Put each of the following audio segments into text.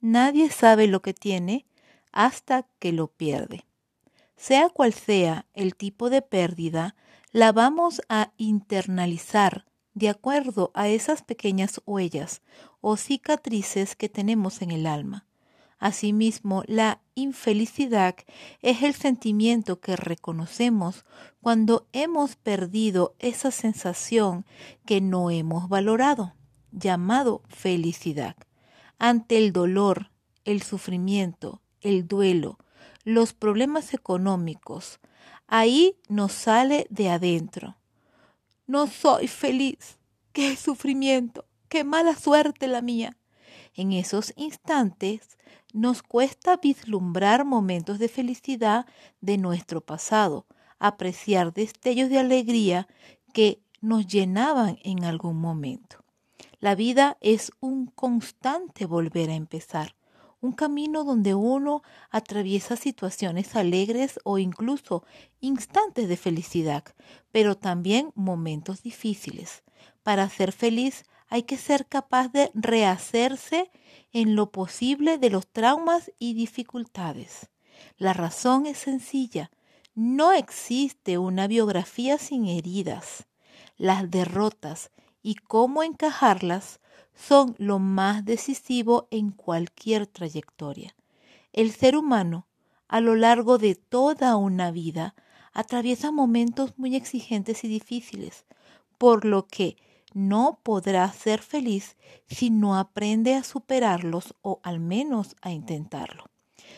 Nadie sabe lo que tiene hasta que lo pierde. Sea cual sea el tipo de pérdida, la vamos a internalizar de acuerdo a esas pequeñas huellas o cicatrices que tenemos en el alma. Asimismo, la infelicidad es el sentimiento que reconocemos cuando hemos perdido esa sensación que no hemos valorado, llamado felicidad. Ante el dolor, el sufrimiento, el duelo, los problemas económicos, ahí nos sale de adentro. No soy feliz. Qué sufrimiento. Qué mala suerte la mía. En esos instantes nos cuesta vislumbrar momentos de felicidad de nuestro pasado, apreciar destellos de alegría que nos llenaban en algún momento. La vida es un constante volver a empezar, un camino donde uno atraviesa situaciones alegres o incluso instantes de felicidad, pero también momentos difíciles. Para ser feliz hay que ser capaz de rehacerse en lo posible de los traumas y dificultades. La razón es sencilla. No existe una biografía sin heridas. Las derrotas y cómo encajarlas son lo más decisivo en cualquier trayectoria. El ser humano, a lo largo de toda una vida, atraviesa momentos muy exigentes y difíciles, por lo que no podrá ser feliz si no aprende a superarlos o al menos a intentarlo.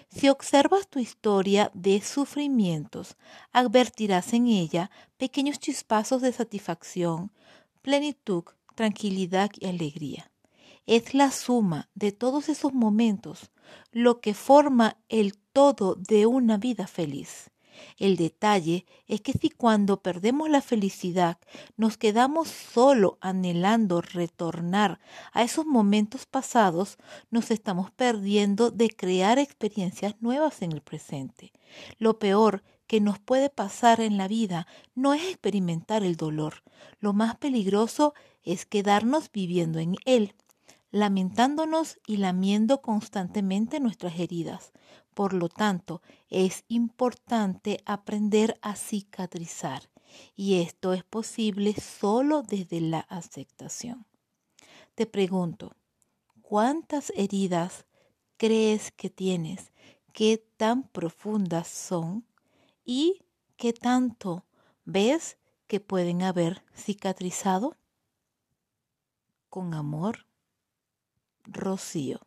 Si observas tu historia de sufrimientos, advertirás en ella pequeños chispazos de satisfacción, plenitud, tranquilidad y alegría. Es la suma de todos esos momentos lo que forma el todo de una vida feliz. El detalle es que si cuando perdemos la felicidad nos quedamos solo anhelando retornar a esos momentos pasados, nos estamos perdiendo de crear experiencias nuevas en el presente. Lo peor que nos puede pasar en la vida no es experimentar el dolor. Lo más peligroso es quedarnos viviendo en él, lamentándonos y lamiendo constantemente nuestras heridas. Por lo tanto, es importante aprender a cicatrizar y esto es posible solo desde la aceptación. Te pregunto, ¿cuántas heridas crees que tienes? ¿Qué tan profundas son? ¿Y qué tanto ves que pueden haber cicatrizado? Con amor, Rocío.